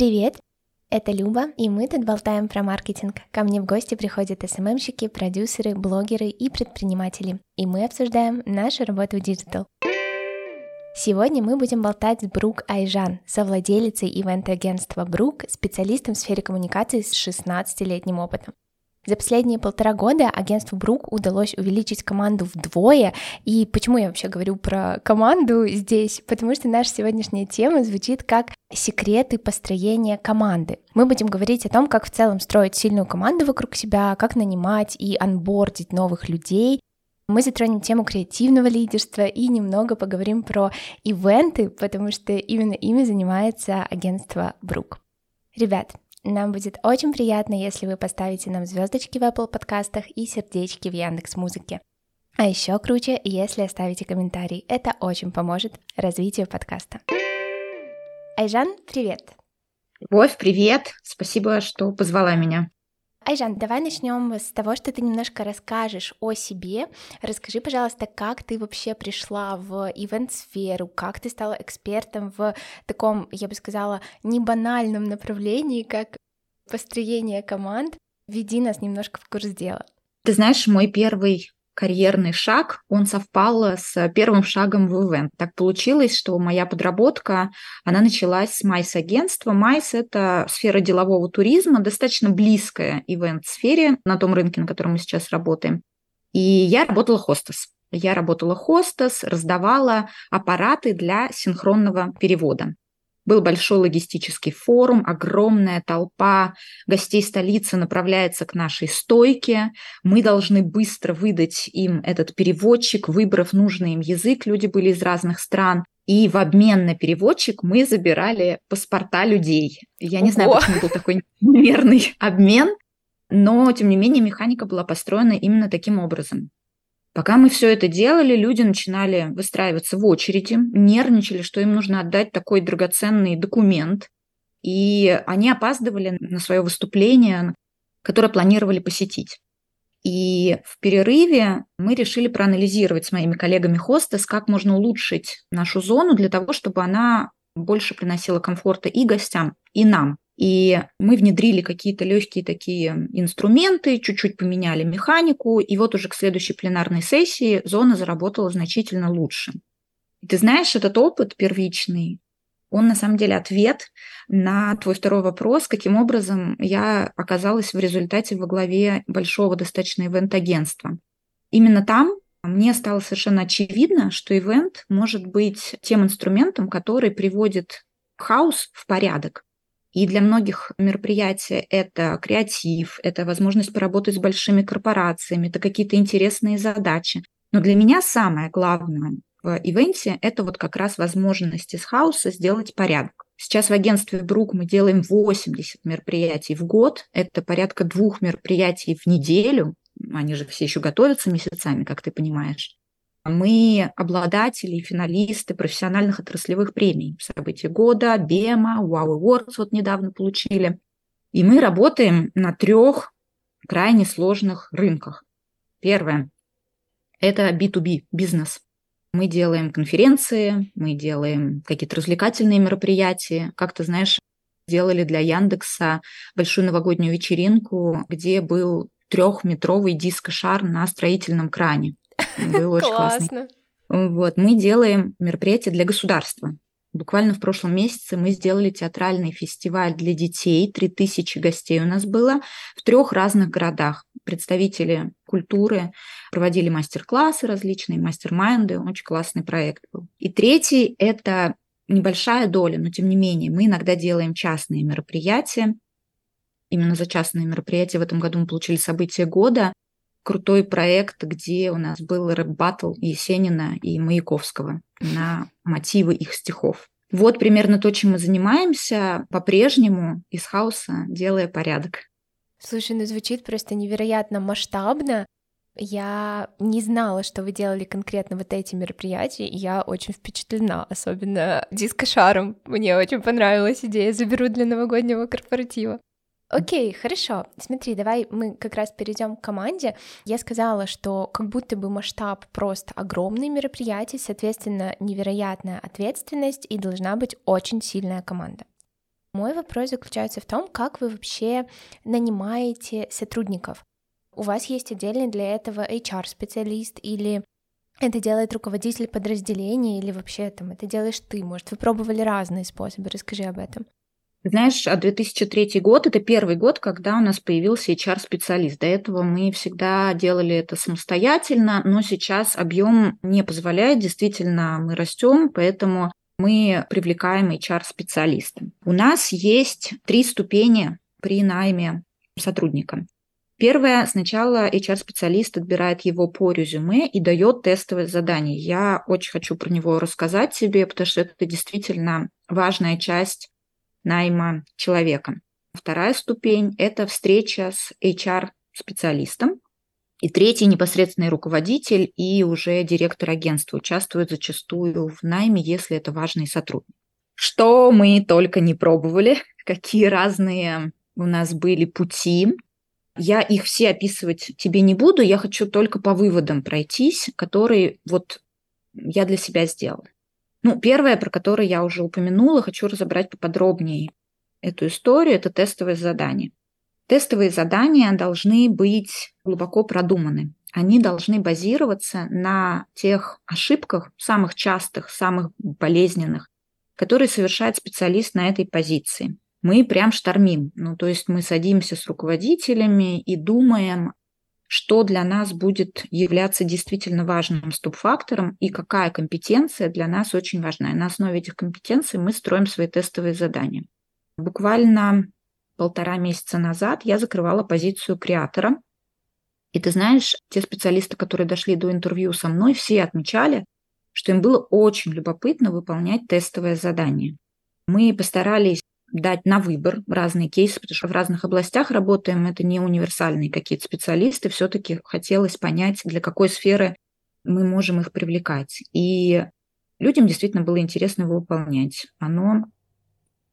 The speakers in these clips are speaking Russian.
Привет! Это Люба, и мы тут болтаем про маркетинг. Ко мне в гости приходят СММщики, продюсеры, блогеры и предприниматели. И мы обсуждаем нашу работу в digital. Сегодня мы будем болтать с Брук Айжан, совладелицей ивент-агентства Брук, специалистом в сфере коммуникации с 16-летним опытом. За последние полтора года агентству Брук удалось увеличить команду вдвое. И почему я вообще говорю про команду здесь? Потому что наша сегодняшняя тема звучит как секреты построения команды. Мы будем говорить о том, как в целом строить сильную команду вокруг себя, как нанимать и анбордить новых людей, мы затронем тему креативного лидерства и немного поговорим про ивенты, потому что именно ими занимается агентство Брук. Ребят, нам будет очень приятно, если вы поставите нам звездочки в Apple подкастах и сердечки в Яндекс Музыке. А еще круче, если оставите комментарий. Это очень поможет развитию подкаста. Айжан, привет! Любовь, привет! Спасибо, что позвала меня. Айжан, давай начнем с того, что ты немножко расскажешь о себе. Расскажи, пожалуйста, как ты вообще пришла в ивент-сферу, как ты стала экспертом в таком, я бы сказала, не банальном направлении, как построение команд. Веди нас немножко в курс дела. Ты знаешь, мой первый карьерный шаг, он совпал с первым шагом в ивент. Так получилось, что моя подработка, она началась с Майс-агентства. Майс – это сфера делового туризма, достаточно близкая ивент-сфере на том рынке, на котором мы сейчас работаем. И я работала хостес. Я работала хостес, раздавала аппараты для синхронного перевода. Был большой логистический форум, огромная толпа гостей столицы направляется к нашей стойке. Мы должны быстро выдать им этот переводчик, выбрав нужный им язык. Люди были из разных стран. И в обмен на переводчик мы забирали паспорта людей. Я Ого. не знаю, почему был такой неверный обмен, но, тем не менее, механика была построена именно таким образом. Пока мы все это делали, люди начинали выстраиваться в очереди, нервничали, что им нужно отдать такой драгоценный документ, и они опаздывали на свое выступление, которое планировали посетить. И в перерыве мы решили проанализировать с моими коллегами хостес, как можно улучшить нашу зону для того, чтобы она больше приносила комфорта и гостям, и нам. И мы внедрили какие-то легкие такие инструменты, чуть-чуть поменяли механику, и вот уже к следующей пленарной сессии зона заработала значительно лучше. И ты знаешь, этот опыт первичный, он на самом деле ответ на твой второй вопрос, каким образом я оказалась в результате во главе большого достаточно ивент-агентства. Именно там мне стало совершенно очевидно, что ивент может быть тем инструментом, который приводит хаос в порядок. И для многих мероприятий это креатив, это возможность поработать с большими корпорациями, это какие-то интересные задачи. Но для меня самое главное в ивенте – это вот как раз возможность из хаоса сделать порядок. Сейчас в агентстве Брук мы делаем 80 мероприятий в год. Это порядка двух мероприятий в неделю. Они же все еще готовятся месяцами, как ты понимаешь мы обладатели и финалисты профессиональных отраслевых премий. События года, БЕМа, Wow Awards вот недавно получили. И мы работаем на трех крайне сложных рынках. Первое – это B2B бизнес. Мы делаем конференции, мы делаем какие-то развлекательные мероприятия. Как ты знаешь, делали для Яндекса большую новогоднюю вечеринку, где был трехметровый диско-шар на строительном кране. Было очень классно. Вот, мы делаем мероприятия для государства. Буквально в прошлом месяце мы сделали театральный фестиваль для детей. 3000 гостей у нас было в трех разных городах. Представители культуры проводили мастер-классы различные, мастер-майнды. Очень классный проект был. И третий – это небольшая доля, но тем не менее мы иногда делаем частные мероприятия. Именно за частные мероприятия в этом году мы получили событие года крутой проект, где у нас был рэп-баттл Есенина и Маяковского на мотивы их стихов. Вот примерно то, чем мы занимаемся по-прежнему из хаоса, делая порядок. Слушай, ну звучит просто невероятно масштабно. Я не знала, что вы делали конкретно вот эти мероприятия, и я очень впечатлена, особенно дискошаром. Мне очень понравилась идея «Заберу для новогоднего корпоратива». Окей, хорошо. Смотри, давай мы как раз перейдем к команде. Я сказала, что как будто бы масштаб просто огромный мероприятие, соответственно, невероятная ответственность и должна быть очень сильная команда. Мой вопрос заключается в том, как вы вообще нанимаете сотрудников. У вас есть отдельный для этого HR-специалист или это делает руководитель подразделения или вообще там это делаешь ты? Может, вы пробовали разные способы? Расскажи об этом. Знаешь, 2003 а год – это первый год, когда у нас появился HR-специалист. До этого мы всегда делали это самостоятельно, но сейчас объем не позволяет. Действительно, мы растем, поэтому мы привлекаем HR-специалиста. У нас есть три ступени при найме сотрудника. Первое, сначала HR-специалист отбирает его по резюме и дает тестовое задание. Я очень хочу про него рассказать тебе, потому что это действительно важная часть найма человека. Вторая ступень – это встреча с HR-специалистом. И третий непосредственный руководитель и уже директор агентства участвуют зачастую в найме, если это важный сотрудник. Что мы только не пробовали, какие разные у нас были пути. Я их все описывать тебе не буду, я хочу только по выводам пройтись, которые вот я для себя сделала. Ну, первое, про которое я уже упомянула, хочу разобрать поподробнее эту историю, это тестовые задания. Тестовые задания должны быть глубоко продуманы. Они должны базироваться на тех ошибках, самых частых, самых болезненных, которые совершает специалист на этой позиции. Мы прям штормим. Ну, то есть мы садимся с руководителями и думаем что для нас будет являться действительно важным стоп-фактором и какая компетенция для нас очень важна. И на основе этих компетенций мы строим свои тестовые задания. Буквально полтора месяца назад я закрывала позицию креатора. И ты знаешь, те специалисты, которые дошли до интервью со мной, все отмечали, что им было очень любопытно выполнять тестовое задание. Мы постарались дать на выбор разные кейсы, потому что в разных областях работаем, это не универсальные какие-то специалисты, все-таки хотелось понять, для какой сферы мы можем их привлекать. И людям действительно было интересно его выполнять. Оно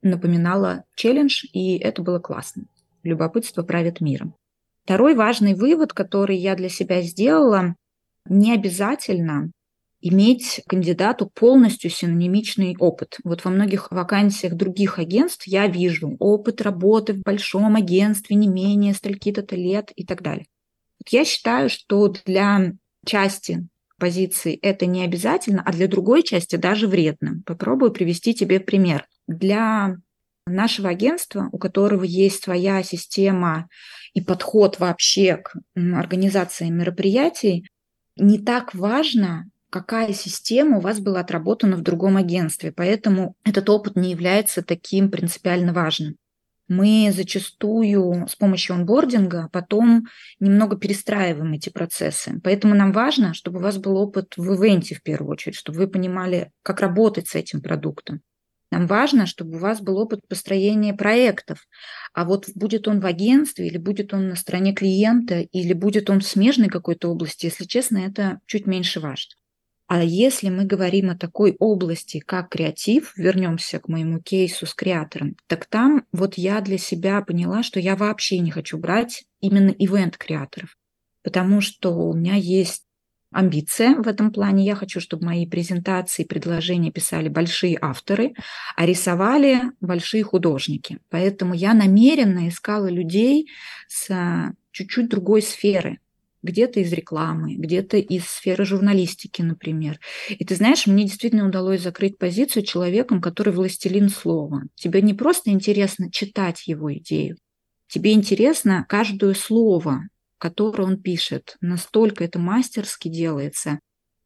напоминало челлендж, и это было классно. Любопытство правит миром. Второй важный вывод, который я для себя сделала, не обязательно иметь кандидату полностью синонимичный опыт. Вот во многих вакансиях других агентств я вижу опыт работы в большом агентстве не менее стольки-то лет и так далее. Вот я считаю, что для части позиций это не обязательно, а для другой части даже вредно. Попробую привести тебе пример. Для нашего агентства, у которого есть своя система и подход вообще к организации мероприятий, не так важно, какая система у вас была отработана в другом агентстве. Поэтому этот опыт не является таким принципиально важным. Мы зачастую с помощью онбординга потом немного перестраиваем эти процессы. Поэтому нам важно, чтобы у вас был опыт в ивенте в первую очередь, чтобы вы понимали, как работать с этим продуктом. Нам важно, чтобы у вас был опыт построения проектов. А вот будет он в агентстве, или будет он на стороне клиента, или будет он в смежной какой-то области, если честно, это чуть меньше важно. А если мы говорим о такой области, как креатив, вернемся к моему кейсу с креатором, так там вот я для себя поняла, что я вообще не хочу брать именно ивент-креаторов, потому что у меня есть амбиция в этом плане. Я хочу, чтобы мои презентации, предложения писали большие авторы, а рисовали большие художники. Поэтому я намеренно искала людей с а, чуть-чуть другой сферы, где-то из рекламы, где-то из сферы журналистики, например. И ты знаешь, мне действительно удалось закрыть позицию человеком, который властелин слова. Тебе не просто интересно читать его идею, тебе интересно каждое слово, которое он пишет. Настолько это мастерски делается.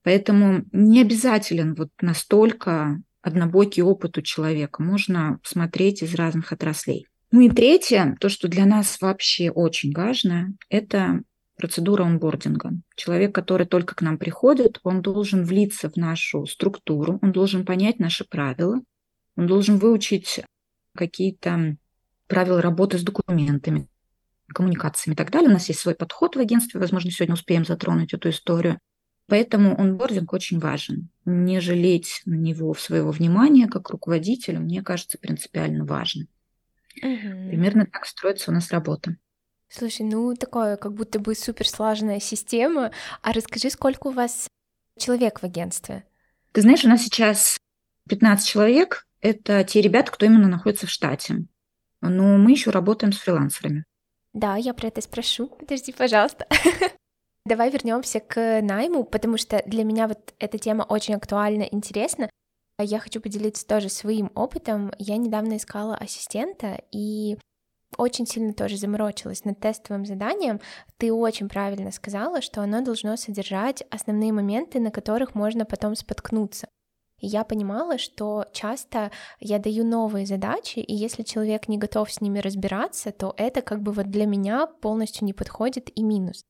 Поэтому не обязателен вот настолько однобокий опыт у человека. Можно смотреть из разных отраслей. Ну и третье, то, что для нас вообще очень важно, это процедура онбординга. Человек, который только к нам приходит, он должен влиться в нашу структуру, он должен понять наши правила, он должен выучить какие-то правила работы с документами, коммуникациями и так далее. У нас есть свой подход в агентстве, возможно, сегодня успеем затронуть эту историю. Поэтому онбординг очень важен. Не жалеть на него своего внимания как руководителя, мне кажется, принципиально важно. Угу. Примерно так строится у нас работа. Слушай, ну такое, как будто бы суперсложная система. А расскажи, сколько у вас человек в агентстве? Ты знаешь, у нас сейчас 15 человек, это те ребята, кто именно находится в штате. Но мы еще работаем с фрилансерами. Да, я про это спрошу. Подожди, пожалуйста. Давай вернемся к найму, потому что для меня вот эта тема очень актуальна, интересна. Я хочу поделиться тоже своим опытом. Я недавно искала ассистента, и очень сильно тоже заморочилась над тестовым заданием. Ты очень правильно сказала, что оно должно содержать основные моменты, на которых можно потом споткнуться. И я понимала, что часто я даю новые задачи, и если человек не готов с ними разбираться, то это как бы вот для меня полностью не подходит и минус.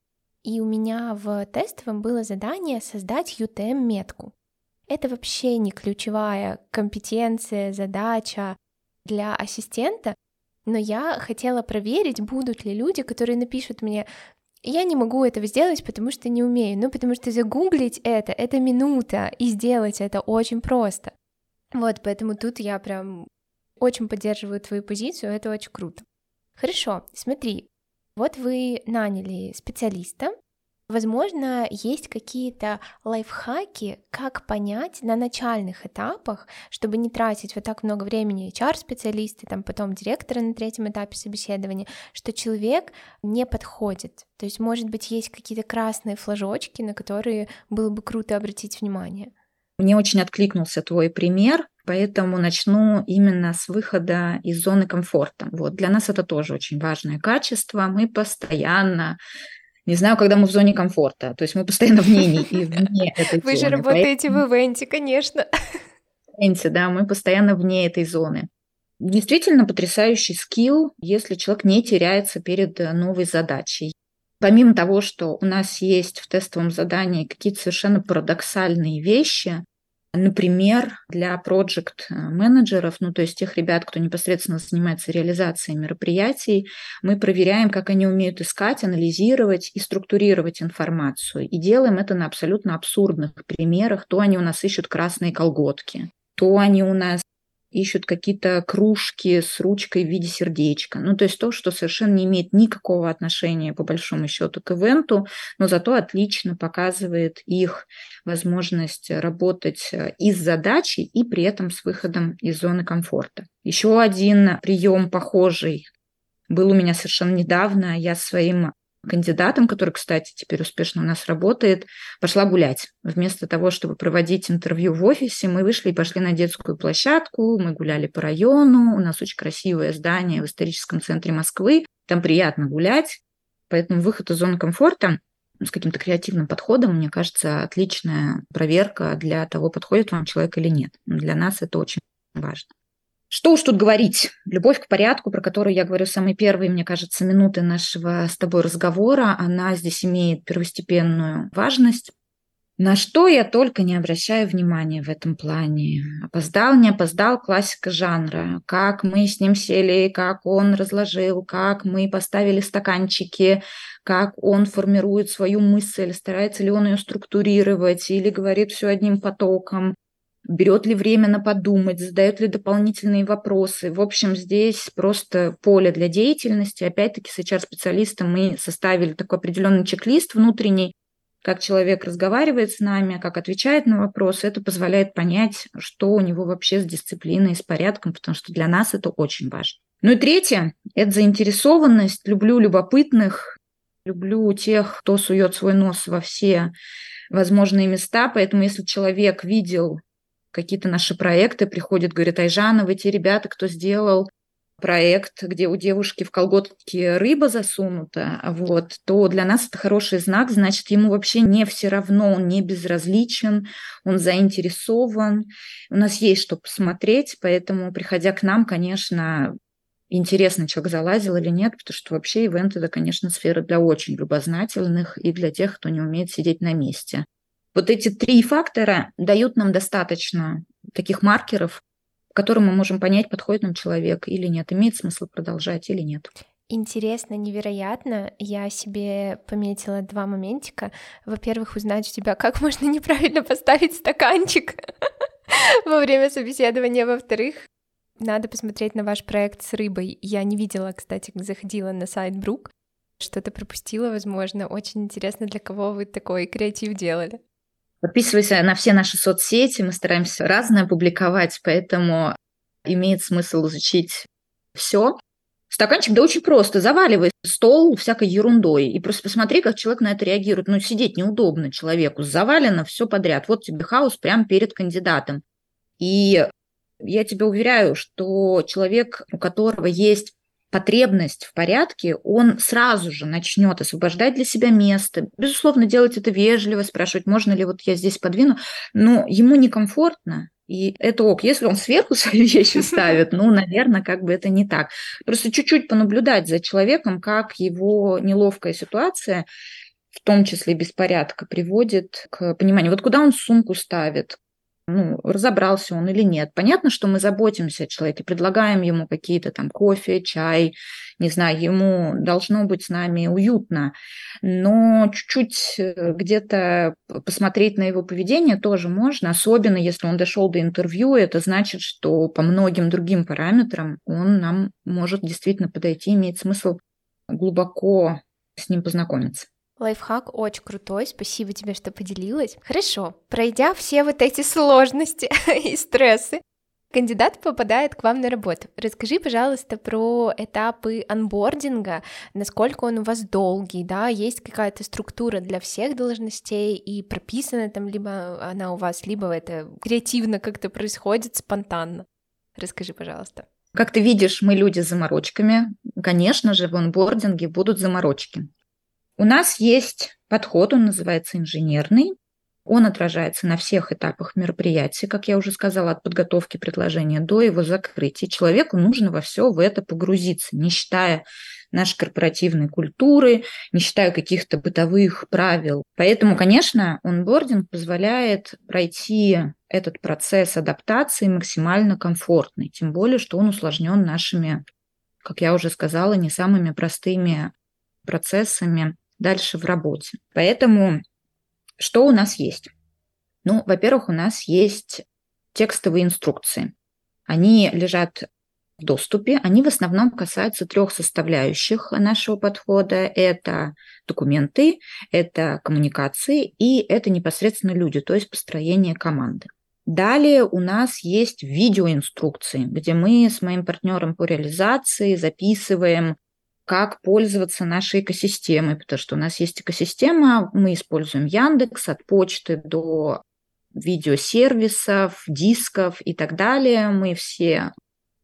И у меня в тестовом было задание создать UTM-метку. Это вообще не ключевая компетенция, задача для ассистента, но я хотела проверить, будут ли люди, которые напишут мне, я не могу этого сделать, потому что не умею. Ну, потому что загуглить это, это минута, и сделать это очень просто. Вот, поэтому тут я прям очень поддерживаю твою позицию, это очень круто. Хорошо, смотри, вот вы наняли специалиста, Возможно, есть какие-то лайфхаки, как понять на начальных этапах, чтобы не тратить вот так много времени HR-специалисты, там потом директора на третьем этапе собеседования, что человек не подходит. То есть, может быть, есть какие-то красные флажочки, на которые было бы круто обратить внимание. Мне очень откликнулся твой пример, поэтому начну именно с выхода из зоны комфорта. Вот для нас это тоже очень важное качество. Мы постоянно не знаю, когда мы в зоне комфорта. То есть мы постоянно в ней и вне этой Вы же работаете в ивенте, конечно. В ивенте, да, мы постоянно вне этой зоны. Действительно потрясающий скилл, если человек не теряется перед э, новой задачей. Помимо того, что у нас есть в тестовом задании какие-то совершенно парадоксальные вещи, Например, для проект-менеджеров, ну то есть тех ребят, кто непосредственно занимается реализацией мероприятий, мы проверяем, как они умеют искать, анализировать и структурировать информацию. И делаем это на абсолютно абсурдных примерах. То они у нас ищут красные колготки, то они у нас ищут какие-то кружки с ручкой в виде сердечка. Ну, то есть то, что совершенно не имеет никакого отношения, по большому счету, к ивенту, но зато отлично показывает их возможность работать э, из задачи и при этом с выходом из зоны комфорта. Еще один прием похожий был у меня совершенно недавно. Я своим кандидатом, который, кстати, теперь успешно у нас работает, пошла гулять. Вместо того, чтобы проводить интервью в офисе, мы вышли и пошли на детскую площадку, мы гуляли по району, у нас очень красивое здание в историческом центре Москвы, там приятно гулять, поэтому выход из зоны комфорта с каким-то креативным подходом, мне кажется, отличная проверка для того, подходит вам человек или нет. Для нас это очень важно. Что уж тут говорить, любовь к порядку, про которую я говорю самые первые, мне кажется, минуты нашего с тобой разговора, она здесь имеет первостепенную важность. На что я только не обращаю внимания в этом плане. Опоздал, не опоздал, классика жанра. Как мы с ним сели, как он разложил, как мы поставили стаканчики, как он формирует свою мысль, старается ли он ее структурировать или говорит все одним потоком берет ли время на подумать, задает ли дополнительные вопросы. В общем, здесь просто поле для деятельности. Опять-таки с HR-специалистом мы составили такой определенный чек-лист внутренний, как человек разговаривает с нами, как отвечает на вопросы. Это позволяет понять, что у него вообще с дисциплиной, с порядком, потому что для нас это очень важно. Ну и третье – это заинтересованность. Люблю любопытных, люблю тех, кто сует свой нос во все возможные места. Поэтому если человек видел какие-то наши проекты, приходят, говорят, Айжана, вы те ребята, кто сделал проект, где у девушки в колготке рыба засунута, вот, то для нас это хороший знак, значит, ему вообще не все равно, он не безразличен, он заинтересован. У нас есть что посмотреть, поэтому, приходя к нам, конечно, интересно, человек залазил или нет, потому что вообще ивент – это, конечно, сфера для очень любознательных и для тех, кто не умеет сидеть на месте. Вот эти три фактора дают нам достаточно таких маркеров, по которым мы можем понять, подходит нам человек или нет, имеет смысл продолжать или нет. Интересно, невероятно. Я себе пометила два моментика. Во-первых, узнать у тебя, как можно неправильно поставить стаканчик во время собеседования. Во-вторых, надо посмотреть на ваш проект с рыбой. Я не видела, кстати, заходила на сайт Брук. Что-то пропустила, возможно. Очень интересно, для кого вы такой креатив делали. Подписывайся на все наши соцсети, мы стараемся разное публиковать, поэтому имеет смысл изучить все. Стаканчик, да очень просто. Заваливай стол всякой ерундой. И просто посмотри, как человек на это реагирует. Ну, сидеть неудобно человеку. Завалено все подряд. Вот тебе хаос прямо перед кандидатом. И я тебе уверяю, что человек, у которого есть потребность в порядке, он сразу же начнет освобождать для себя место. Безусловно, делать это вежливо, спрашивать, можно ли вот я здесь подвину, но ему некомфортно, и это ок. Если он сверху свои вещи ставит, ну, наверное, как бы это не так. Просто чуть-чуть понаблюдать за человеком, как его неловкая ситуация, в том числе беспорядка, приводит к пониманию, вот куда он сумку ставит, ну, разобрался он или нет. Понятно, что мы заботимся о человеке, предлагаем ему какие-то там кофе, чай, не знаю, ему должно быть с нами уютно, но чуть-чуть э, где-то посмотреть на его поведение тоже можно, особенно если он дошел до интервью, это значит, что по многим другим параметрам он нам может действительно подойти, имеет смысл глубоко с ним познакомиться. Лайфхак очень крутой, спасибо тебе, что поделилась. Хорошо, пройдя все вот эти сложности и стрессы, кандидат попадает к вам на работу. Расскажи, пожалуйста, про этапы анбординга, насколько он у вас долгий, да, есть какая-то структура для всех должностей и прописана там либо она у вас, либо это креативно как-то происходит, спонтанно. Расскажи, пожалуйста. Как ты видишь, мы люди с заморочками. Конечно же, в онбординге будут заморочки. У нас есть подход, он называется инженерный. Он отражается на всех этапах мероприятия, как я уже сказала, от подготовки предложения до его закрытия. Человеку нужно во все в это погрузиться, не считая нашей корпоративной культуры, не считая каких-то бытовых правил. Поэтому, конечно, онбординг позволяет пройти этот процесс адаптации максимально комфортный, тем более, что он усложнен нашими, как я уже сказала, не самыми простыми процессами дальше в работе. Поэтому что у нас есть? Ну, во-первых, у нас есть текстовые инструкции. Они лежат в доступе. Они в основном касаются трех составляющих нашего подхода. Это документы, это коммуникации и это непосредственно люди, то есть построение команды. Далее у нас есть видеоинструкции, где мы с моим партнером по реализации записываем как пользоваться нашей экосистемой, потому что у нас есть экосистема, мы используем Яндекс от почты до видеосервисов, дисков и так далее. Мы все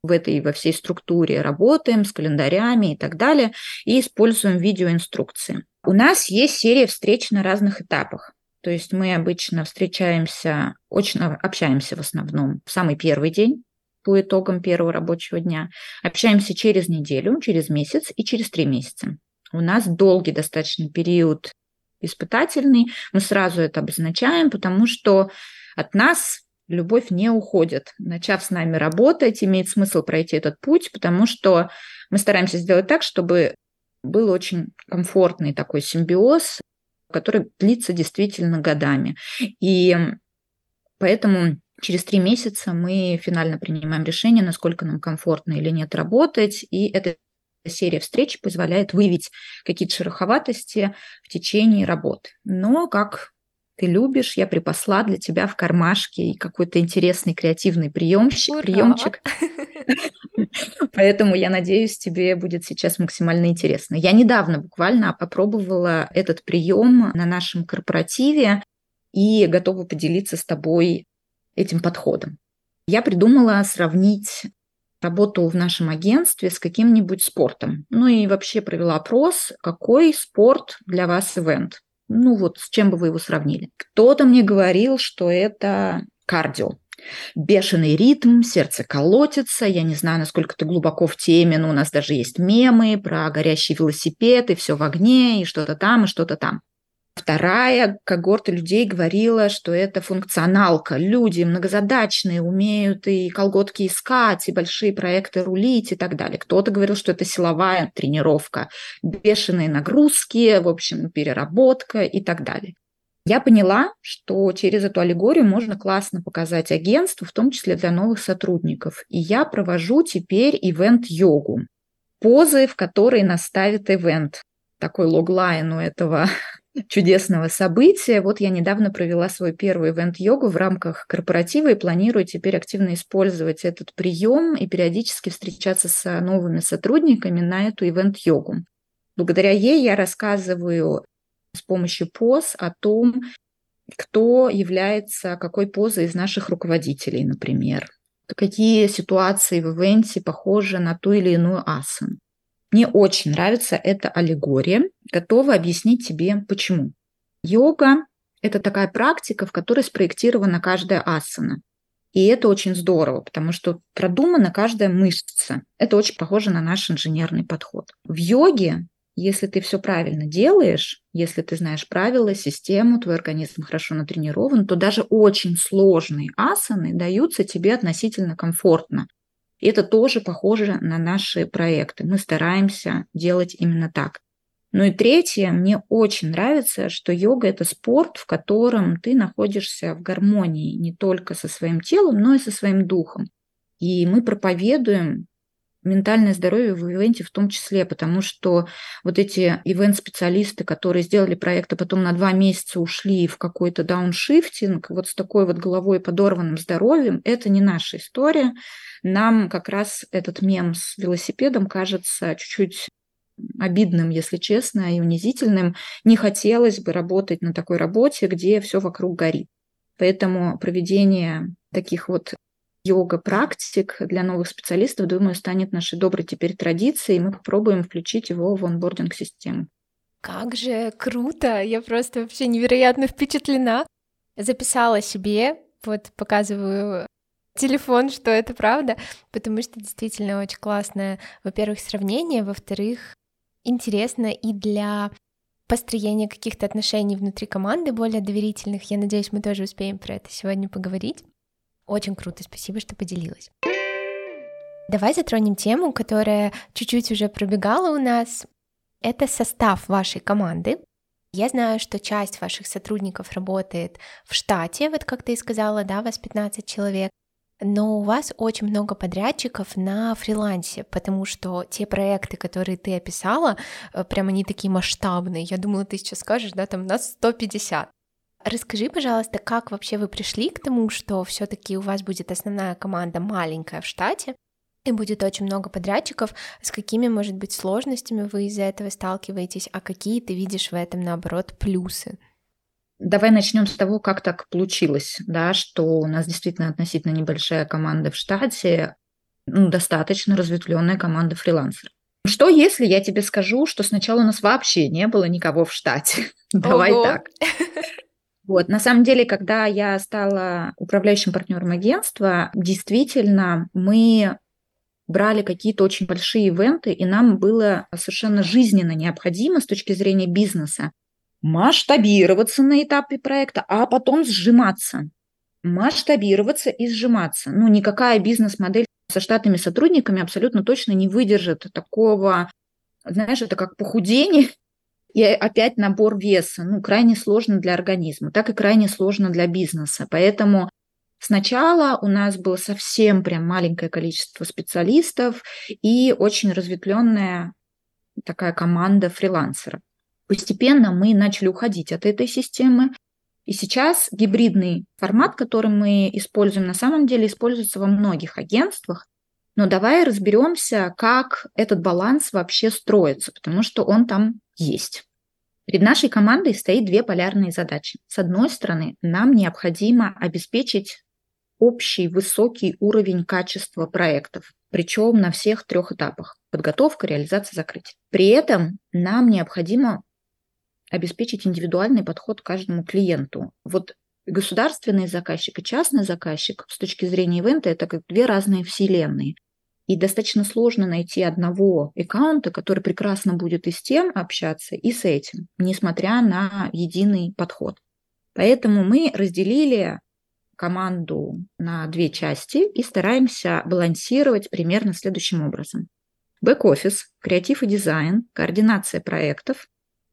в этой во всей структуре работаем с календарями и так далее, и используем видеоинструкции. У нас есть серия встреч на разных этапах. То есть мы обычно встречаемся, очень общаемся в основном в самый первый день, по итогам первого рабочего дня. Общаемся через неделю, через месяц и через три месяца. У нас долгий достаточно период испытательный. Мы сразу это обозначаем, потому что от нас любовь не уходит. Начав с нами работать, имеет смысл пройти этот путь, потому что мы стараемся сделать так, чтобы был очень комфортный такой симбиоз, который длится действительно годами. И поэтому Через три месяца мы финально принимаем решение, насколько нам комфортно или нет работать, и эта серия встреч позволяет выявить какие-то шероховатости в течение работы. Но, как ты любишь, я припасла для тебя в кармашке какой-то интересный креативный приемчик, приемчик. Поэтому я надеюсь, тебе будет сейчас максимально интересно. Я недавно буквально попробовала этот прием на нашем корпоративе и готова поделиться с тобой этим подходом. Я придумала сравнить работу в нашем агентстве с каким-нибудь спортом. Ну и вообще провела опрос, какой спорт для вас ивент. Ну вот с чем бы вы его сравнили. Кто-то мне говорил, что это кардио. Бешеный ритм, сердце колотится. Я не знаю, насколько ты глубоко в теме, но у нас даже есть мемы про горящий велосипед и все в огне, и что-то там, и что-то там. Вторая когорта людей говорила, что это функционалка. Люди многозадачные, умеют и колготки искать, и большие проекты рулить и так далее. Кто-то говорил, что это силовая тренировка, бешеные нагрузки, в общем, переработка и так далее. Я поняла, что через эту аллегорию можно классно показать агентству, в том числе для новых сотрудников. И я провожу теперь ивент-йогу. Позы, в которые наставит ивент. Такой логлайн у этого чудесного события. Вот я недавно провела свой первый ивент-йогу в рамках корпоратива и планирую теперь активно использовать этот прием и периодически встречаться с новыми сотрудниками на эту ивент-йогу. Благодаря ей я рассказываю с помощью поз о том, кто является какой позой из наших руководителей, например. Какие ситуации в ивенте похожи на ту или иную асану. Мне очень нравится эта аллегория. Готова объяснить тебе, почему. Йога – это такая практика, в которой спроектирована каждая асана. И это очень здорово, потому что продумана каждая мышца. Это очень похоже на наш инженерный подход. В йоге, если ты все правильно делаешь, если ты знаешь правила, систему, твой организм хорошо натренирован, то даже очень сложные асаны даются тебе относительно комфортно. Это тоже похоже на наши проекты. Мы стараемся делать именно так. Ну и третье, мне очень нравится, что йога – это спорт, в котором ты находишься в гармонии не только со своим телом, но и со своим духом. И мы проповедуем ментальное здоровье в ивенте в том числе, потому что вот эти ивент-специалисты, которые сделали проект, а потом на два месяца ушли в какой-то дауншифтинг, вот с такой вот головой подорванным здоровьем, это не наша история. Нам как раз этот мем с велосипедом кажется чуть-чуть обидным, если честно, и унизительным. Не хотелось бы работать на такой работе, где все вокруг горит. Поэтому проведение таких вот йога-практик для новых специалистов, думаю, станет нашей доброй теперь традицией, и мы попробуем включить его в онбординг-систему. Как же круто! Я просто вообще невероятно впечатлена. Записала себе, вот показываю телефон, что это правда, потому что действительно очень классное, во-первых, сравнение, во-вторых, интересно и для построения каких-то отношений внутри команды более доверительных. Я надеюсь, мы тоже успеем про это сегодня поговорить. Очень круто, спасибо, что поделилась. Давай затронем тему, которая чуть-чуть уже пробегала у нас. Это состав вашей команды. Я знаю, что часть ваших сотрудников работает в штате, вот как ты и сказала, да, вас 15 человек но у вас очень много подрядчиков на фрилансе, потому что те проекты, которые ты описала, э, прямо они такие масштабные. Я думала, ты сейчас скажешь, да, там нас 150. Расскажи, пожалуйста, как вообще вы пришли к тому, что все-таки у вас будет основная команда маленькая в штате, и будет очень много подрядчиков, с какими, может быть, сложностями вы из-за этого сталкиваетесь, а какие ты видишь в этом, наоборот, плюсы? Давай начнем с того, как так получилось, да, что у нас действительно относительно небольшая команда в штате, ну, достаточно разветвленная команда фрилансеров. Что если я тебе скажу, что сначала у нас вообще не было никого в штате? Давай так. Вот, на самом деле, когда я стала управляющим партнером агентства, действительно, мы брали какие-то очень большие ивенты, и нам было совершенно жизненно необходимо с точки зрения бизнеса масштабироваться на этапе проекта, а потом сжиматься. Масштабироваться и сжиматься. Ну, никакая бизнес-модель со штатными сотрудниками абсолютно точно не выдержит такого, знаешь, это как похудение и опять набор веса. Ну, крайне сложно для организма, так и крайне сложно для бизнеса. Поэтому Сначала у нас было совсем прям маленькое количество специалистов и очень разветвленная такая команда фрилансеров. Постепенно мы начали уходить от этой системы. И сейчас гибридный формат, который мы используем, на самом деле используется во многих агентствах. Но давай разберемся, как этот баланс вообще строится, потому что он там есть. Перед нашей командой стоит две полярные задачи. С одной стороны, нам необходимо обеспечить общий высокий уровень качества проектов, причем на всех трех этапах – подготовка, реализация, закрытие. При этом нам необходимо обеспечить индивидуальный подход к каждому клиенту. Вот государственный заказчик и частный заказчик с точки зрения ивента это как две разные вселенные. И достаточно сложно найти одного аккаунта, который прекрасно будет и с тем общаться, и с этим, несмотря на единый подход. Поэтому мы разделили команду на две части и стараемся балансировать примерно следующим образом. Бэк-офис, креатив и дизайн, координация проектов,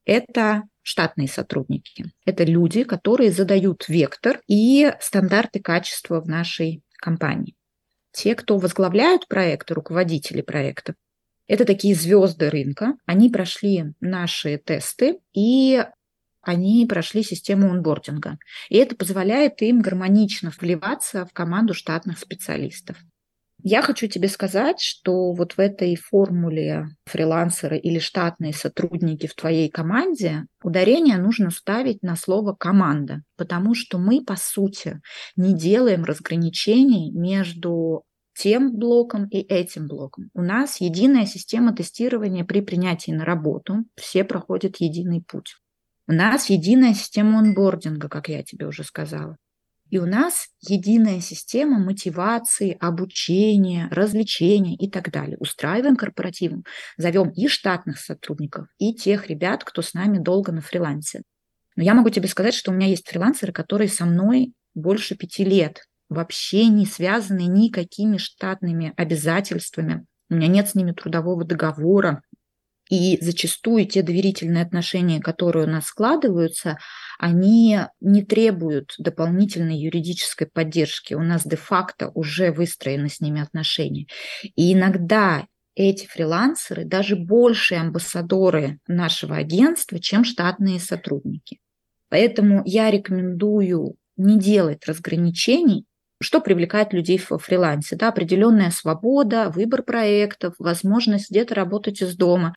это штатные сотрудники. Это люди, которые задают вектор и стандарты качества в нашей компании. Те, кто возглавляют проекты, руководители проектов, это такие звезды рынка. Они прошли наши тесты и они прошли систему онбординга. И это позволяет им гармонично вливаться в команду штатных специалистов. Я хочу тебе сказать, что вот в этой формуле фрилансеры или штатные сотрудники в твоей команде ударение нужно ставить на слово «команда», потому что мы, по сути, не делаем разграничений между тем блоком и этим блоком. У нас единая система тестирования при принятии на работу, все проходят единый путь. У нас единая система онбординга, как я тебе уже сказала. И у нас единая система мотивации, обучения, развлечения и так далее. Устраиваем корпоративом, зовем и штатных сотрудников, и тех ребят, кто с нами долго на фрилансе. Но я могу тебе сказать, что у меня есть фрилансеры, которые со мной больше пяти лет, вообще не связаны никакими штатными обязательствами. У меня нет с ними трудового договора, и зачастую те доверительные отношения, которые у нас складываются, они не требуют дополнительной юридической поддержки. У нас де-факто уже выстроены с ними отношения. И иногда эти фрилансеры даже большие амбассадоры нашего агентства, чем штатные сотрудники. Поэтому я рекомендую не делать разграничений, что привлекает людей в фрилансе. Да, определенная свобода, выбор проектов, возможность где-то работать из дома.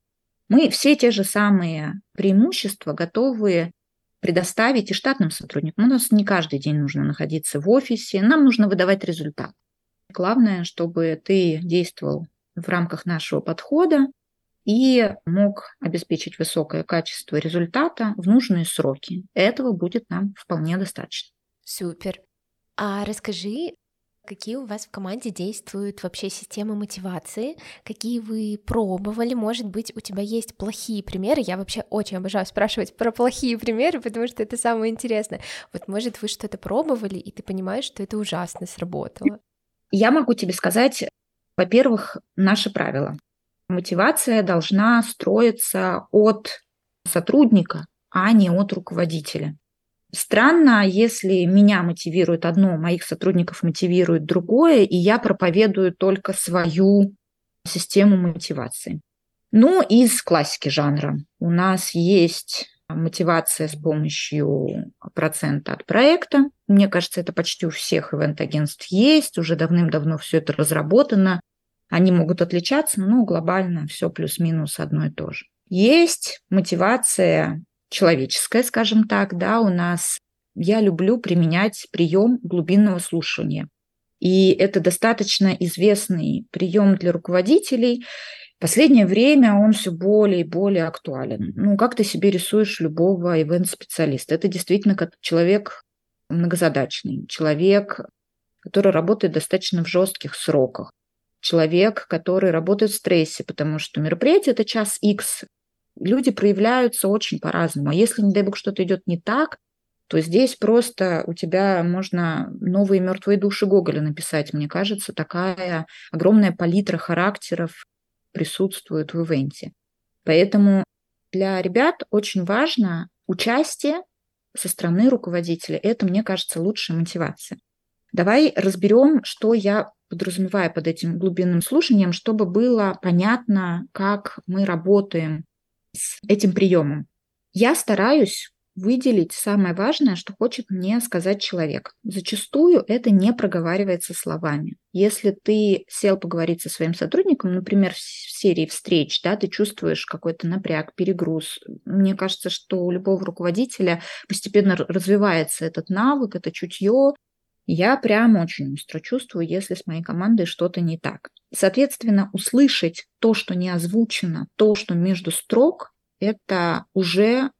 Мы все те же самые преимущества готовы предоставить и штатным сотрудникам. У нас не каждый день нужно находиться в офисе, нам нужно выдавать результат. Главное, чтобы ты действовал в рамках нашего подхода и мог обеспечить высокое качество результата в нужные сроки. Этого будет нам вполне достаточно. Супер. А расскажи, Какие у вас в команде действуют вообще системы мотивации? Какие вы пробовали? Может быть, у тебя есть плохие примеры? Я вообще очень обожаю спрашивать про плохие примеры, потому что это самое интересное. Вот, может, вы что-то пробовали, и ты понимаешь, что это ужасно сработало? Я могу тебе сказать, во-первых, наше правило. Мотивация должна строиться от сотрудника, а не от руководителя. Странно, если меня мотивирует одно, моих сотрудников мотивирует другое, и я проповедую только свою систему мотивации. Ну, из классики жанра. У нас есть мотивация с помощью процента от проекта. Мне кажется, это почти у всех ивент-агентств есть, уже давным-давно все это разработано. Они могут отличаться, но глобально все плюс-минус одно и то же. Есть мотивация человеческое, скажем так, да, у нас я люблю применять прием глубинного слушания. И это достаточно известный прием для руководителей. В последнее время он все более и более актуален. Ну, как ты себе рисуешь любого ивент-специалиста? Это действительно как человек многозадачный, человек, который работает достаточно в жестких сроках, человек, который работает в стрессе, потому что мероприятие – это час X, люди проявляются очень по-разному. А если, не дай бог, что-то идет не так, то здесь просто у тебя можно новые мертвые души Гоголя написать. Мне кажется, такая огромная палитра характеров присутствует в ивенте. Поэтому для ребят очень важно участие со стороны руководителя. Это, мне кажется, лучшая мотивация. Давай разберем, что я подразумеваю под этим глубинным слушанием, чтобы было понятно, как мы работаем с этим приемом. Я стараюсь выделить самое важное, что хочет мне сказать человек. Зачастую это не проговаривается словами. Если ты сел поговорить со своим сотрудником, например, в серии встреч, да, ты чувствуешь какой-то напряг, перегруз. Мне кажется, что у любого руководителя постепенно развивается этот навык, это чутье. Я прям очень остро чувствую, если с моей командой что-то не так. Соответственно, услышать то, что не озвучено, то, что между строк, это уже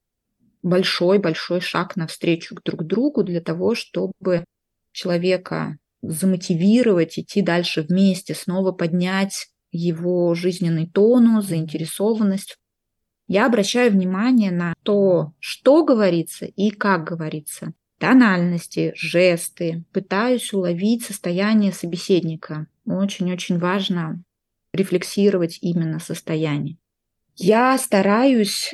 большой-большой шаг навстречу друг другу для того, чтобы человека замотивировать, идти дальше вместе, снова поднять его жизненный тонус, заинтересованность. Я обращаю внимание на то, что говорится и как говорится тональности, жесты, пытаюсь уловить состояние собеседника. Очень-очень важно рефлексировать именно состояние. Я стараюсь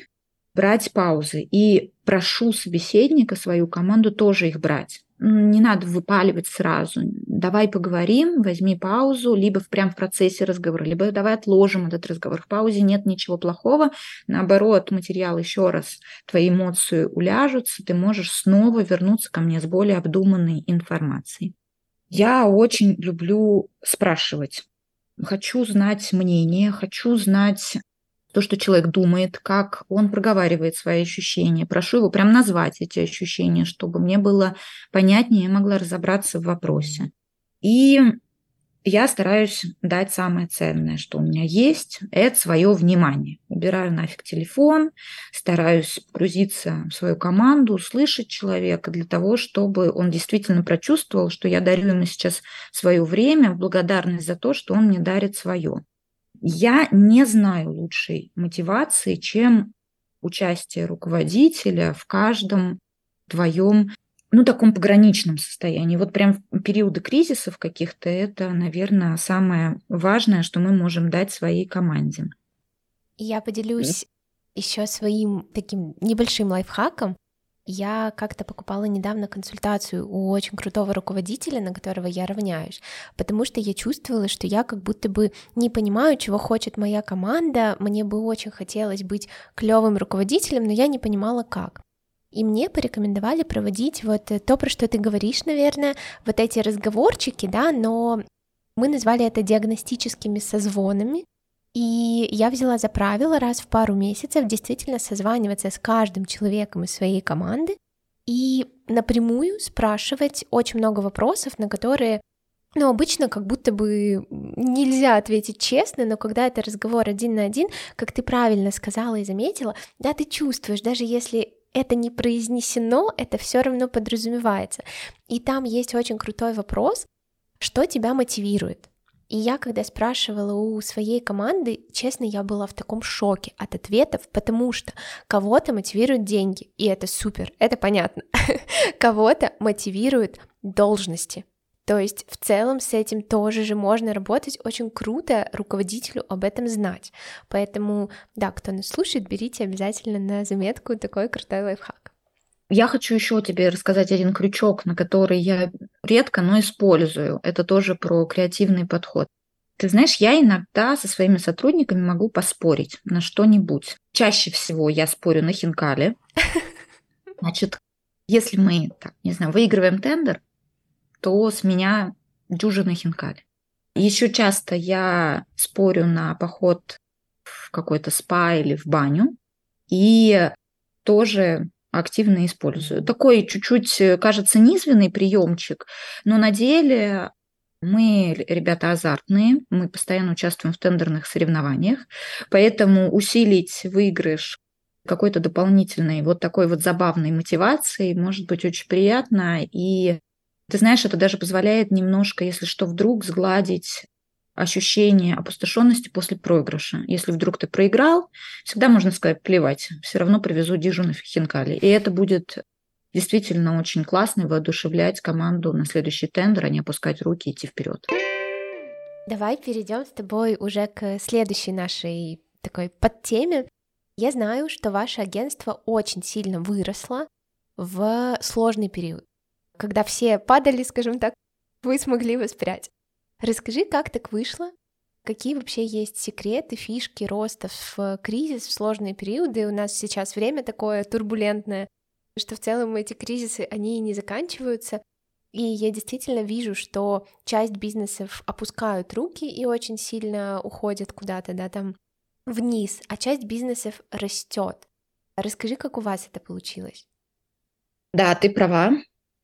брать паузы и прошу собеседника, свою команду тоже их брать. Не надо выпаливать сразу. Давай поговорим, возьми паузу, либо прям в процессе разговора, либо давай отложим этот разговор. В паузе нет ничего плохого. Наоборот, материал еще раз, твои эмоции уляжутся, ты можешь снова вернуться ко мне с более обдуманной информацией. Я очень люблю спрашивать. Хочу знать мнение, хочу знать то, что человек думает, как он проговаривает свои ощущения. Прошу его прям назвать эти ощущения, чтобы мне было понятнее, я могла разобраться в вопросе. И я стараюсь дать самое ценное, что у меня есть, это свое внимание. Убираю нафиг телефон, стараюсь погрузиться в свою команду, услышать человека для того, чтобы он действительно прочувствовал, что я дарю ему сейчас свое время в благодарность за то, что он мне дарит свое. Я не знаю лучшей мотивации, чем участие руководителя в каждом твоем ну, таком пограничном состоянии. Вот прям в периоды кризисов каких-то это, наверное, самое важное, что мы можем дать своей команде. Я поделюсь еще своим таким небольшим лайфхаком. Я как-то покупала недавно консультацию у очень крутого руководителя, на которого я равняюсь, потому что я чувствовала, что я как будто бы не понимаю, чего хочет моя команда. Мне бы очень хотелось быть клевым руководителем, но я не понимала, как. И мне порекомендовали проводить вот то, про что ты говоришь, наверное, вот эти разговорчики, да, но мы назвали это диагностическими созвонами, и я взяла за правило раз в пару месяцев действительно созваниваться с каждым человеком из своей команды и напрямую спрашивать очень много вопросов, на которые ну, обычно как будто бы нельзя ответить честно, но когда это разговор один на один, как ты правильно сказала и заметила, да, ты чувствуешь, даже если это не произнесено, это все равно подразумевается. И там есть очень крутой вопрос, что тебя мотивирует. И я, когда спрашивала у своей команды, честно, я была в таком шоке от ответов, потому что кого-то мотивируют деньги, и это супер, это понятно. кого-то мотивируют должности. То есть в целом с этим тоже же можно работать. Очень круто руководителю об этом знать. Поэтому, да, кто нас слушает, берите обязательно на заметку такой крутой лайфхак. Я хочу еще тебе рассказать один крючок, на который я редко, но использую. Это тоже про креативный подход. Ты знаешь, я иногда со своими сотрудниками могу поспорить на что-нибудь. Чаще всего я спорю на хинкале. Значит, если мы, так, не знаю, выигрываем тендер, то с меня дюжина хинкали. Еще часто я спорю на поход в какой-то спа или в баню. И тоже активно использую. Такой чуть-чуть, э, кажется, низвенный приемчик, но на деле мы ребята азартные, мы постоянно участвуем в тендерных соревнованиях, поэтому усилить выигрыш какой-то дополнительной вот такой вот забавной мотивацией может быть очень приятно. И ты знаешь, это даже позволяет немножко, если что, вдруг сгладить ощущение опустошенности после проигрыша. Если вдруг ты проиграл, всегда можно сказать, плевать, все равно привезу дижу на хинкали. И это будет действительно очень классно и воодушевлять команду на следующий тендер, а не опускать руки и идти вперед. Давай перейдем с тобой уже к следующей нашей такой подтеме. Я знаю, что ваше агентство очень сильно выросло в сложный период, когда все падали, скажем так, вы смогли воспрять. Расскажи, как так вышло? Какие вообще есть секреты, фишки роста в кризис, в сложные периоды? У нас сейчас время такое турбулентное, что в целом эти кризисы, они не заканчиваются. И я действительно вижу, что часть бизнесов опускают руки и очень сильно уходят куда-то, да, там вниз, а часть бизнесов растет. Расскажи, как у вас это получилось? Да, ты права.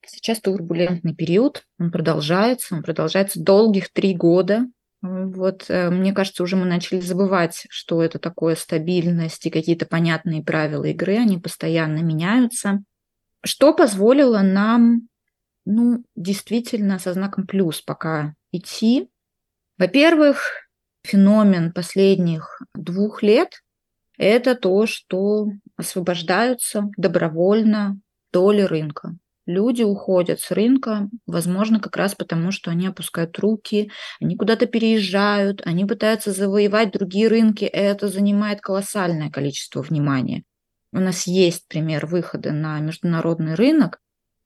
Сейчас турбулентный период, он продолжается, он продолжается долгих три года. Вот, э, мне кажется, уже мы начали забывать, что это такое стабильность и какие-то понятные правила игры, они постоянно меняются. Что позволило нам, ну, действительно со знаком плюс пока идти? Во-первых, феномен последних двух лет – это то, что освобождаются добровольно доли рынка люди уходят с рынка, возможно, как раз потому, что они опускают руки, они куда-то переезжают, они пытаются завоевать другие рынки, это занимает колоссальное количество внимания. У нас есть пример выхода на международный рынок,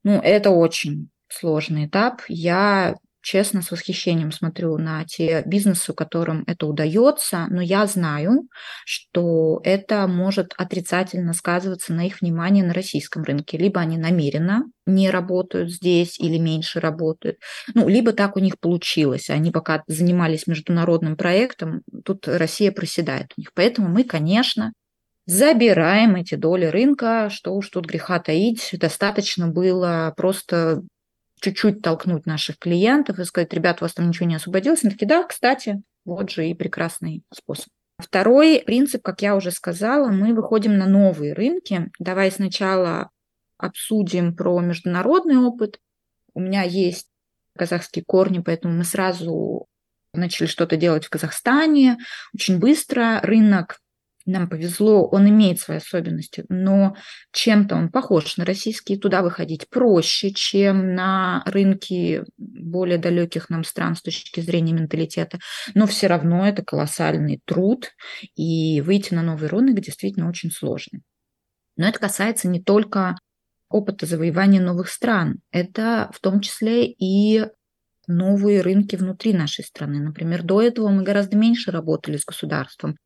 ну, это очень сложный этап. Я честно, с восхищением смотрю на те бизнесы, которым это удается, но я знаю, что это может отрицательно сказываться на их внимании на российском рынке. Либо они намеренно не работают здесь или меньше работают, ну, либо так у них получилось. Они пока занимались международным проектом, тут Россия проседает у них. Поэтому мы, конечно, забираем эти доли рынка, что уж тут греха таить. Достаточно было просто чуть-чуть толкнуть наших клиентов и сказать, ребят, у вас там ничего не освободилось. Они такие, да, кстати, вот же и прекрасный способ. Второй принцип, как я уже сказала, мы выходим на новые рынки. Давай сначала обсудим про международный опыт. У меня есть казахские корни, поэтому мы сразу начали что-то делать в Казахстане. Очень быстро рынок нам повезло, он имеет свои особенности, но чем-то он похож на российский, туда выходить проще, чем на рынки более далеких нам стран с точки зрения менталитета, но все равно это колоссальный труд, и выйти на новый рынок действительно очень сложно. Но это касается не только опыта завоевания новых стран, это в том числе и новые рынки внутри нашей страны. Например, до этого мы гораздо меньше работали с государством,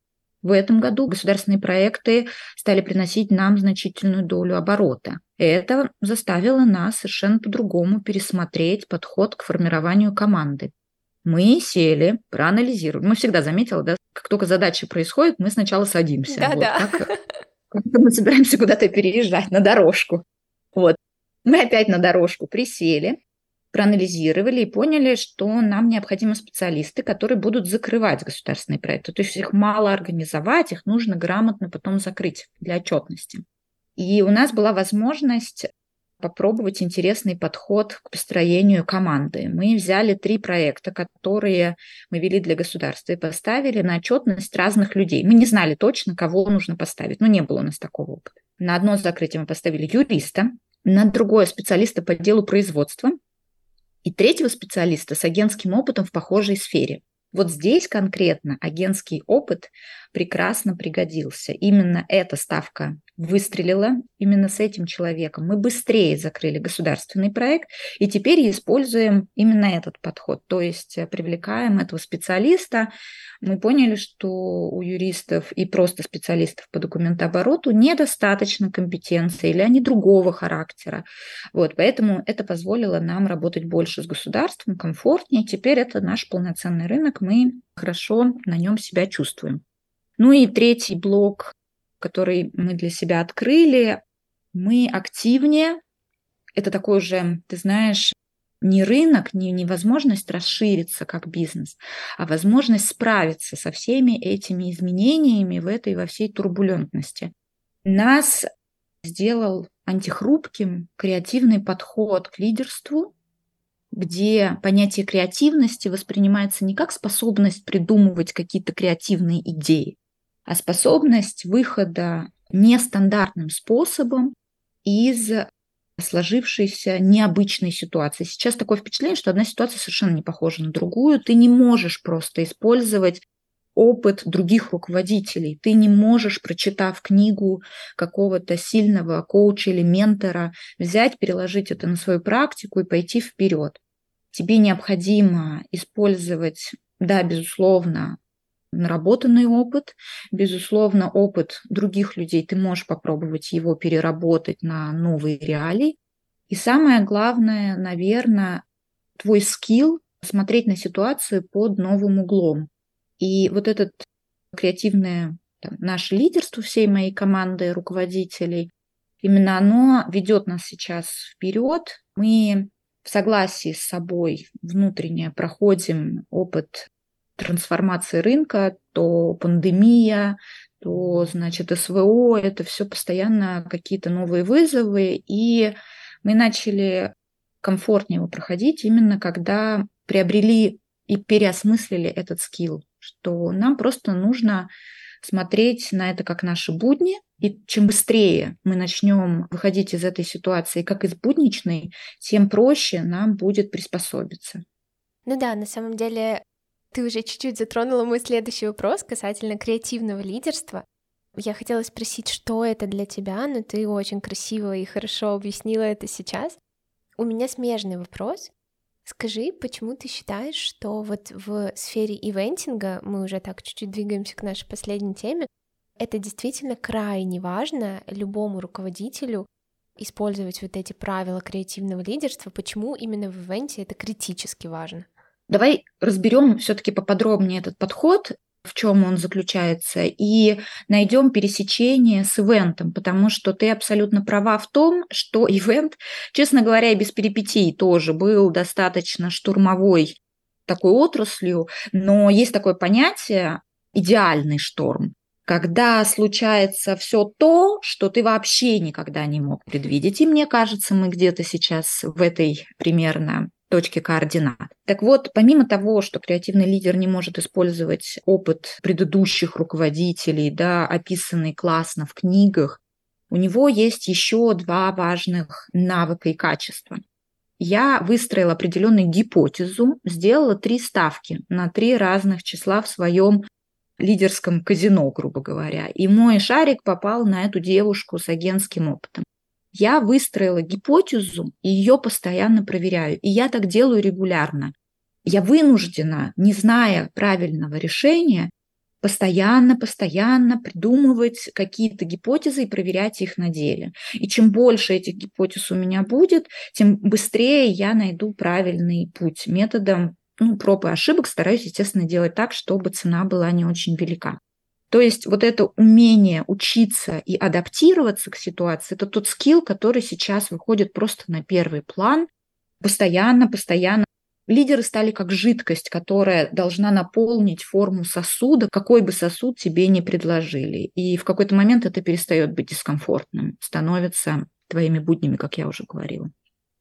в этом году государственные проекты стали приносить нам значительную долю оборота. Это заставило нас совершенно по-другому пересмотреть подход к формированию команды. Мы сели, проанализировали. Мы всегда заметили, да, как только задача происходит, мы сначала садимся. Да, вот, да. Как, как мы собираемся куда-то переезжать на дорожку. Вот. Мы опять на дорожку присели, проанализировали и поняли, что нам необходимы специалисты, которые будут закрывать государственные проекты. То есть их мало организовать, их нужно грамотно потом закрыть для отчетности. И у нас была возможность попробовать интересный подход к построению команды. Мы взяли три проекта, которые мы вели для государства, и поставили на отчетность разных людей. Мы не знали точно, кого нужно поставить, но не было у нас такого опыта. На одно закрытие мы поставили юриста, на другое специалиста по делу производства, и третьего специалиста с агентским опытом в похожей сфере. Вот здесь конкретно агентский опыт прекрасно пригодился. Именно эта ставка выстрелила именно с этим человеком. Мы быстрее закрыли государственный проект и теперь используем именно этот подход. То есть э, привлекаем этого специалиста. Мы поняли, что у юристов и просто специалистов по документообороту недостаточно компетенции или они другого характера. Вот, поэтому это позволило нам работать больше с государством, комфортнее. Теперь это наш полноценный рынок, мы хорошо на нем себя чувствуем. Ну и третий блок, который мы для себя открыли, мы активнее. Это такой же, ты знаешь, не рынок, не, не возможность расшириться как бизнес, а возможность справиться со всеми этими изменениями в этой во всей турбулентности. Нас сделал антихрупким креативный подход к лидерству, где понятие креативности воспринимается не как способность придумывать какие-то креативные идеи, а способность выхода нестандартным способом из сложившейся необычной ситуации. Сейчас такое впечатление, что одна ситуация совершенно не похожа на другую. Ты не можешь просто использовать опыт других руководителей. Ты не можешь, прочитав книгу какого-то сильного коуча или ментора, взять, переложить это на свою практику и пойти вперед. Тебе необходимо использовать, да, безусловно, наработанный опыт, безусловно, опыт других людей, ты можешь попробовать его переработать на новые реалии. И самое главное, наверное, твой скилл смотреть на ситуацию под новым углом. И вот этот креативное там, наше лидерство всей моей команды руководителей, именно оно ведет нас сейчас вперед. Мы в согласии с собой внутренне проходим опыт трансформации рынка, то пандемия, то, значит, СВО, это все постоянно какие-то новые вызовы, и мы начали комфортнее его проходить именно когда приобрели и переосмыслили этот скилл, что нам просто нужно смотреть на это как наши будни, и чем быстрее мы начнем выходить из этой ситуации как из будничной, тем проще нам будет приспособиться. Ну да, на самом деле ты уже чуть-чуть затронула мой следующий вопрос касательно креативного лидерства. Я хотела спросить, что это для тебя, но ты очень красиво и хорошо объяснила это сейчас. У меня смежный вопрос. Скажи, почему ты считаешь, что вот в сфере ивентинга, мы уже так чуть-чуть двигаемся к нашей последней теме, это действительно крайне важно любому руководителю использовать вот эти правила креативного лидерства, почему именно в ивенте это критически важно? Давай разберем все-таки поподробнее этот подход, в чем он заключается, и найдем пересечение с ивентом, потому что ты абсолютно права в том, что ивент, честно говоря, и без перипетий тоже был достаточно штурмовой такой отраслью, но есть такое понятие идеальный шторм когда случается все то, что ты вообще никогда не мог предвидеть. И мне кажется, мы где-то сейчас в этой примерно точке координат. Так вот, помимо того, что креативный лидер не может использовать опыт предыдущих руководителей, да, описанный классно в книгах, у него есть еще два важных навыка и качества. Я выстроила определенную гипотезу, сделала три ставки на три разных числа в своем лидерском казино, грубо говоря. И мой шарик попал на эту девушку с агентским опытом. Я выстроила гипотезу и ее постоянно проверяю. И я так делаю регулярно. Я вынуждена, не зная правильного решения, постоянно, постоянно придумывать какие-то гипотезы и проверять их на деле. И чем больше этих гипотез у меня будет, тем быстрее я найду правильный путь методом ну, проб и ошибок стараюсь, естественно, делать так, чтобы цена была не очень велика. То есть вот это умение учиться и адаптироваться к ситуации, это тот скилл, который сейчас выходит просто на первый план, постоянно, постоянно. Лидеры стали как жидкость, которая должна наполнить форму сосуда, какой бы сосуд тебе ни предложили. И в какой-то момент это перестает быть дискомфортным, становится твоими буднями, как я уже говорила.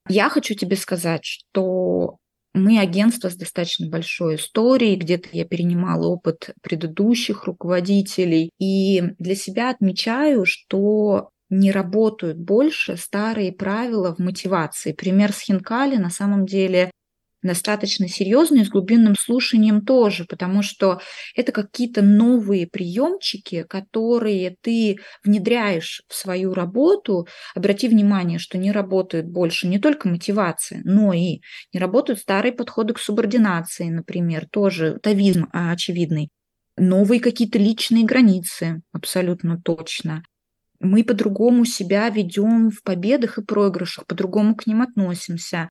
Я хочу тебе сказать, что мы агентство с достаточно большой историей, где-то я перенимала опыт предыдущих руководителей, и для себя отмечаю, что не работают больше старые правила в мотивации. Пример с Хинкали на самом деле достаточно серьезные, с глубинным слушанием тоже, потому что это какие-то новые приемчики, которые ты внедряешь в свою работу. Обрати внимание, что не работает больше не только мотивация, но и не работают старые подходы к субординации, например, тоже тавизм очевидный. Новые какие-то личные границы, абсолютно точно мы по-другому себя ведем в победах и проигрышах, по-другому к ним относимся.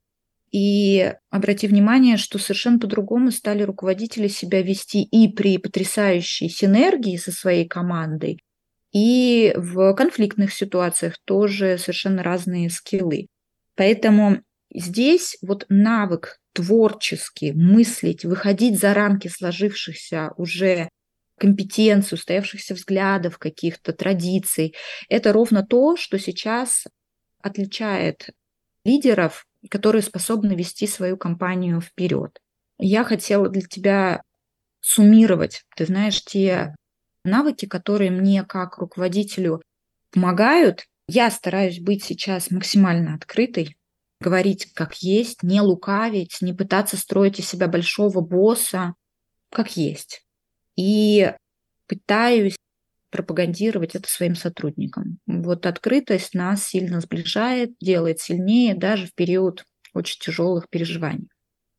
И обрати внимание, что совершенно по-другому стали руководители себя вести и при потрясающей синергии со своей командой, и в конфликтных ситуациях тоже совершенно разные скиллы. Поэтому здесь вот навык творчески мыслить, выходить за рамки сложившихся уже компетенций, устоявшихся взглядов, каких-то традиций, это ровно то, что сейчас отличает лидеров которые способны вести свою компанию вперед. Я хотела для тебя суммировать, ты знаешь, те навыки, которые мне как руководителю помогают. Я стараюсь быть сейчас максимально открытой, говорить как есть, не лукавить, не пытаться строить из себя большого босса, как есть. И пытаюсь пропагандировать это своим сотрудникам. Вот открытость нас сильно сближает, делает сильнее даже в период очень тяжелых переживаний.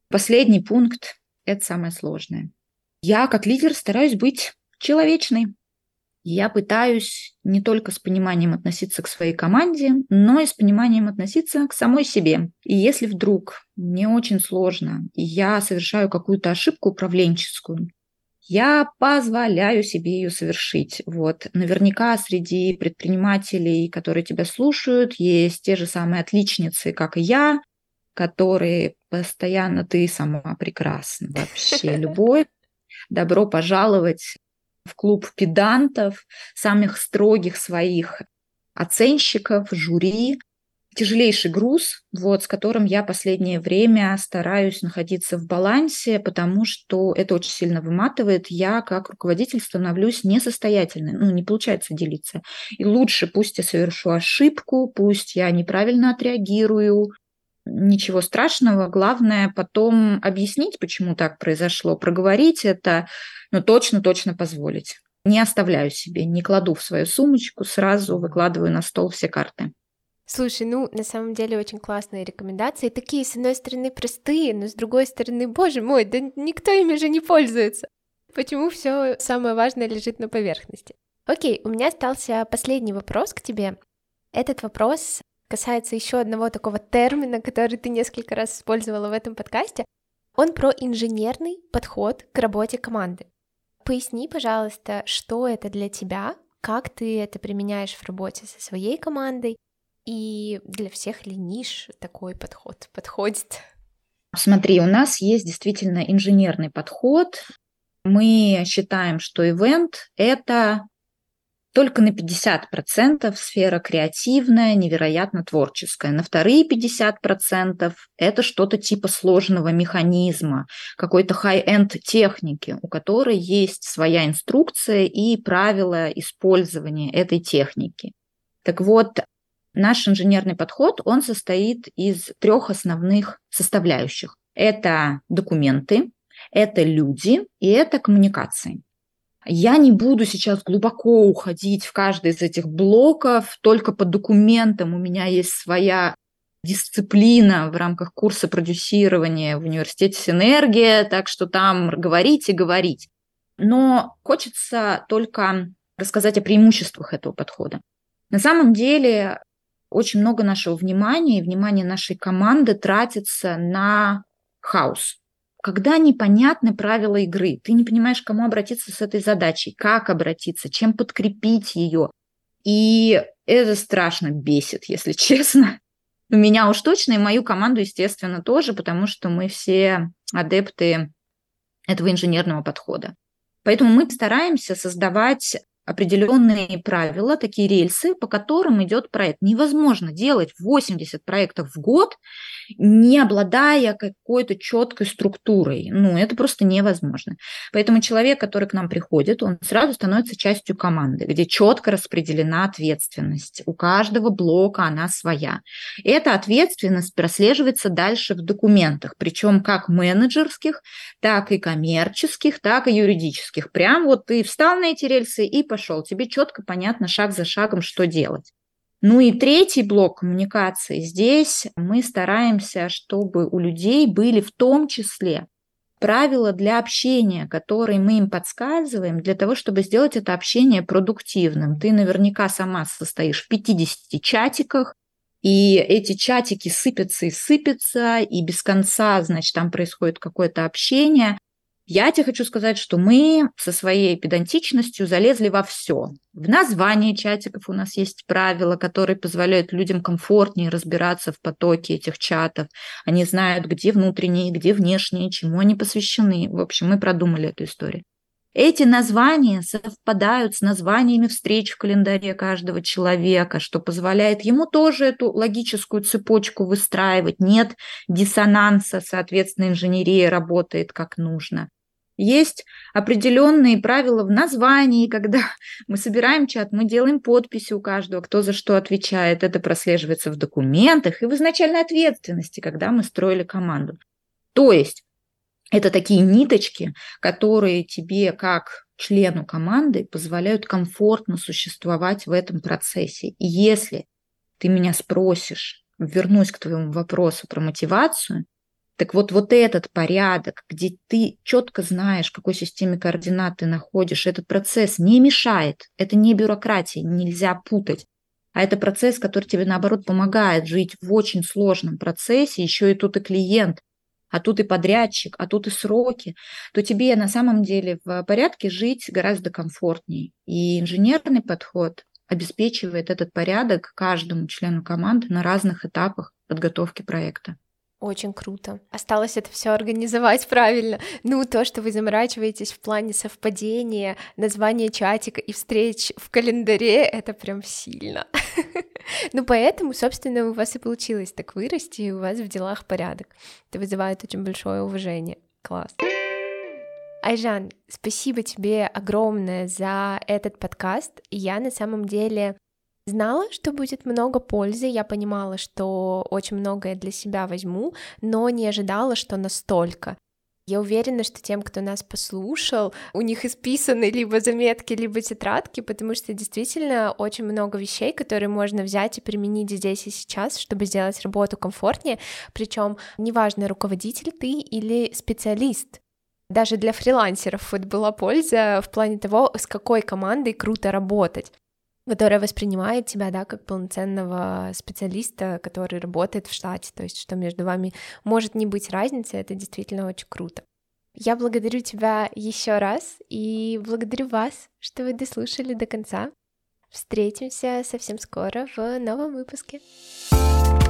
Последний пункт – это самое сложное. Я как лидер стараюсь быть человечной. Я пытаюсь не только с пониманием относиться к своей команде, но и с пониманием относиться к самой себе. И если вдруг мне очень сложно, и я совершаю какую-то ошибку управленческую, я позволяю себе ее совершить. Вот. Наверняка среди предпринимателей, которые тебя слушают, есть те же самые отличницы, как и я, которые постоянно ты сама прекрасна. Вообще любовь. Добро пожаловать в клуб педантов, самых строгих своих оценщиков, жюри, тяжелейший груз, вот, с которым я последнее время стараюсь находиться в балансе, потому что это очень сильно выматывает. Я как руководитель становлюсь несостоятельной, ну, не получается делиться. И лучше пусть я совершу ошибку, пусть я неправильно отреагирую, ничего страшного. Главное потом объяснить, почему так произошло, проговорить это, но точно-точно позволить. Не оставляю себе, не кладу в свою сумочку, сразу выкладываю на стол все карты. Слушай, ну, на самом деле очень классные рекомендации. Такие, с одной стороны, простые, но с другой стороны, боже мой, да никто ими же не пользуется. Почему все самое важное лежит на поверхности? Окей, у меня остался последний вопрос к тебе. Этот вопрос касается еще одного такого термина, который ты несколько раз использовала в этом подкасте. Он про инженерный подход к работе команды. Поясни, пожалуйста, что это для тебя, как ты это применяешь в работе со своей командой, и для всех ли ниш такой подход подходит? Смотри, у нас есть действительно инженерный подход. Мы считаем, что ивент – это только на 50% сфера креативная, невероятно творческая. На вторые 50% это что-то типа сложного механизма, какой-то high-end техники, у которой есть своя инструкция и правила использования этой техники. Так вот, Наш инженерный подход, он состоит из трех основных составляющих. Это документы, это люди и это коммуникации. Я не буду сейчас глубоко уходить в каждый из этих блоков, только по документам у меня есть своя дисциплина в рамках курса продюсирования в университете Синергия, так что там говорить и говорить. Но хочется только рассказать о преимуществах этого подхода. На самом деле очень много нашего внимания и внимания нашей команды тратится на хаос. Когда непонятны правила игры, ты не понимаешь, кому обратиться с этой задачей, как обратиться, чем подкрепить ее. И это страшно бесит, если честно. Меня уж точно и мою команду, естественно, тоже, потому что мы все адепты этого инженерного подхода. Поэтому мы стараемся создавать определенные правила, такие рельсы, по которым идет проект. Невозможно делать 80 проектов в год, не обладая какой-то четкой структурой. Ну, это просто невозможно. Поэтому человек, который к нам приходит, он сразу становится частью команды, где четко распределена ответственность. У каждого блока она своя. Эта ответственность прослеживается дальше в документах, причем как менеджерских, так и коммерческих, так и юридических. Прям вот ты встал на эти рельсы и пошел пошел, тебе четко понятно шаг за шагом, что делать. Ну и третий блок коммуникации. Здесь мы стараемся, чтобы у людей были в том числе правила для общения, которые мы им подсказываем для того, чтобы сделать это общение продуктивным. Ты наверняка сама состоишь в 50 чатиках, и эти чатики сыпятся и сыпятся, и без конца, значит, там происходит какое-то общение. Я тебе хочу сказать, что мы со своей педантичностью залезли во все. В названии чатиков у нас есть правила, которые позволяют людям комфортнее разбираться в потоке этих чатов. Они знают, где внутренние, где внешние, чему они посвящены. В общем, мы продумали эту историю. Эти названия совпадают с названиями встреч в календаре каждого человека, что позволяет ему тоже эту логическую цепочку выстраивать. Нет диссонанса, соответственно, инженерия работает как нужно. Есть определенные правила в названии, когда мы собираем чат, мы делаем подписи у каждого, кто за что отвечает. Это прослеживается в документах и в изначальной ответственности, когда мы строили команду. То есть это такие ниточки, которые тебе как члену команды позволяют комфортно существовать в этом процессе. И если ты меня спросишь, вернусь к твоему вопросу про мотивацию, так вот, вот этот порядок, где ты четко знаешь, в какой системе координат ты находишь, этот процесс не мешает. Это не бюрократия, нельзя путать. А это процесс, который тебе, наоборот, помогает жить в очень сложном процессе, еще и тут и клиент, а тут и подрядчик, а тут и сроки, то тебе на самом деле в порядке жить гораздо комфортнее. И инженерный подход обеспечивает этот порядок каждому члену команды на разных этапах подготовки проекта. Очень круто. Осталось это все организовать правильно. Ну, то, что вы заморачиваетесь в плане совпадения, названия чатика и встреч в календаре, это прям сильно. Ну, поэтому, собственно, у вас и получилось так вырасти, и у вас в делах порядок. Это вызывает очень большое уважение. Класс. Айжан, спасибо тебе огромное за этот подкаст. Я на самом деле Знала, что будет много пользы, я понимала, что очень многое для себя возьму, но не ожидала, что настолько. Я уверена, что тем, кто нас послушал, у них исписаны либо заметки, либо тетрадки, потому что действительно очень много вещей, которые можно взять и применить здесь и сейчас, чтобы сделать работу комфортнее. Причем неважно, руководитель ты или специалист. Даже для фрилансеров вот была польза в плане того, с какой командой круто работать которая воспринимает тебя, да, как полноценного специалиста, который работает в штате, то есть что между вами может не быть разницы, это действительно очень круто. Я благодарю тебя еще раз и благодарю вас, что вы дослушали до конца. Встретимся совсем скоро в новом выпуске. thank